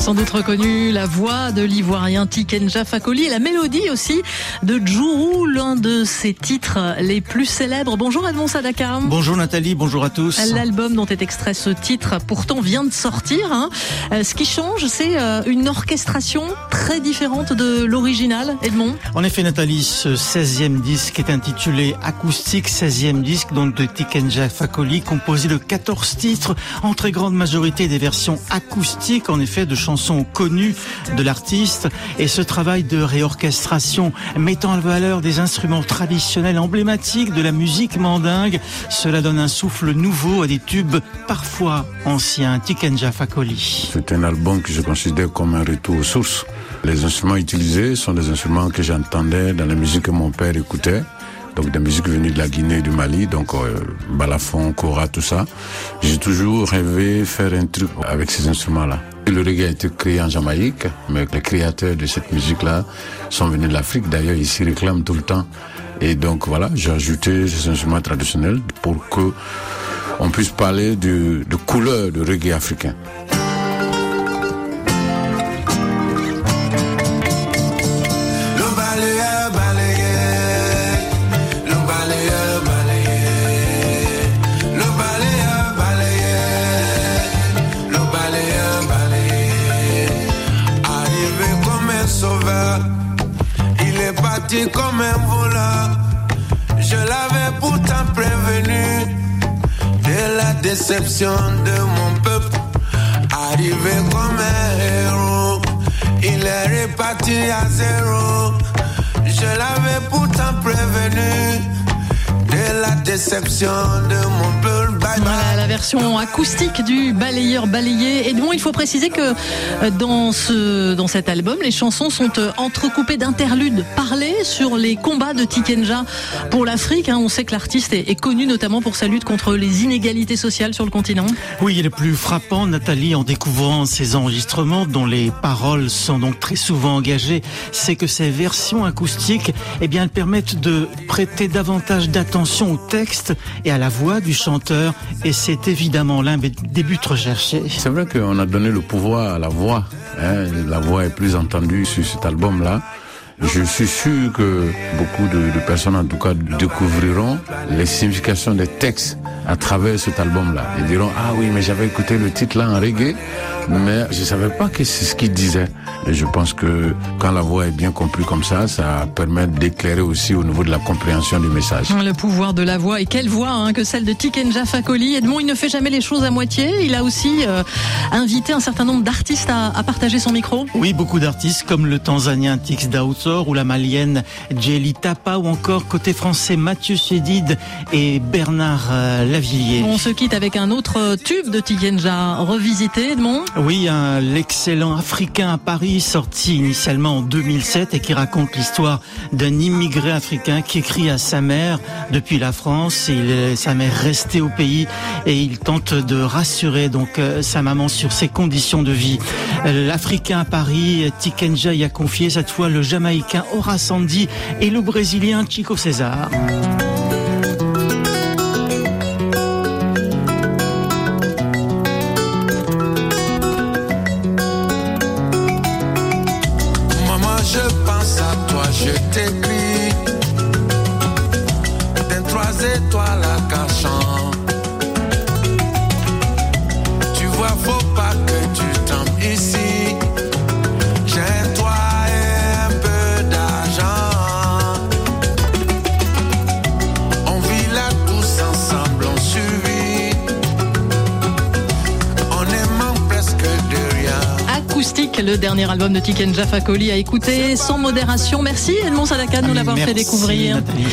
sans doute reconnu la voix de l'ivoirien Tikenja Fakoli et la mélodie aussi de Djourou, l'un de ses titres les plus célèbres. Bonjour Edmond Sadaka. Bonjour Nathalie, bonjour à tous. L'album dont est extrait ce titre pourtant vient de sortir. Hein. Euh, ce qui change, c'est euh, une orchestration très différente de l'original, Edmond. En effet Nathalie, ce 16e disque est intitulé Acoustique 16e disque donc de Tikenja Fakoli, composé de 14 titres, en très grande majorité des versions acoustiques, en effet, de chansons connues de l'artiste. Et ce travail de réorchestration mettant en valeur des instruments traditionnels emblématiques de la musique mandingue, cela donne un souffle nouveau à des tubes parfois anciens. Tikenja Fakoli. C'est un album que je considère comme un retour aux sources. Les instruments utilisés sont des instruments que j'entendais dans la musique que mon père écoutait donc des musiques venues de la Guinée du Mali, donc euh, balafon, kora, tout ça. J'ai toujours rêvé faire un truc avec ces instruments-là. Le reggae a été créé en Jamaïque, mais les créateurs de cette musique-là sont venus de l'Afrique. D'ailleurs, ils s'y réclament tout le temps. Et donc voilà, j'ai ajouté ces instruments traditionnels pour que on puisse parler de, de couleur de reggae africain. Comme un voleur. Je l'avais pourtant prévenu de la déception de mon peuple. Arrivé comme un héros, il est reparti à zéro. Je l'avais pourtant prévenu de la déception de mon peuple. Voilà la version acoustique du balayeur balayé. Et bon, il faut préciser que euh, dans ce dans cet album, les chansons sont euh, entrecoupées d'interludes parlés sur les combats de Tikenja pour l'Afrique. Hein. On sait que l'artiste est, connu notamment pour sa lutte contre les inégalités sociales sur le continent. Oui, il est plus frappant, Nathalie, en découvrant ces enregistrements dont les paroles sont donc très souvent engagées, c'est que ces versions acoustiques, eh bien, elles permettent de prêter davantage d'attention au texte et à la voix du chanteur et c'est évidemment l'un des buts recherchés. C'est vrai qu'on a donné le pouvoir à la voix. Hein. La voix est plus entendue sur cet album-là. Je suis sûr que beaucoup de, de, personnes, en tout cas, découvriront les significations des textes à travers cet album-là. Ils diront, ah oui, mais j'avais écouté le titre là en reggae, mais je savais pas que c'est ce qu'il disait. Et je pense que quand la voix est bien comprise comme ça, ça permet d'éclairer aussi au niveau de la compréhension du message. Le pouvoir de la voix. Et quelle voix hein, que celle de Tikenja Fakoli. Edmond, il ne fait jamais les choses à moitié. Il a aussi euh, invité un certain nombre d'artistes à, à, partager son micro. Oui, beaucoup d'artistes comme le Tanzanien Tix Daoutor ou la Malienne Djeli Tapa ou encore côté français Mathieu Chédid et Bernard euh, Lavillier. On se quitte avec un autre tube de Tikenja revisité, Edmond. Oui, l'excellent Africain à Paris sorti initialement en 2007 et qui raconte l'histoire d'un immigré africain qui écrit à sa mère depuis la France. Il, sa mère restée au pays et il tente de rassurer donc euh, sa maman sur ses conditions de vie. L'Africain à Paris, Tikenja y a confié cette fois le Jamaïcain Horace Sandy et le Brésilien Chico César. Acoustique, le dernier album de Tiken Jaffa Fakoli à écouter sans modération. Merci Edmond Sadaka de nous l'avoir fait découvrir. Nathalie.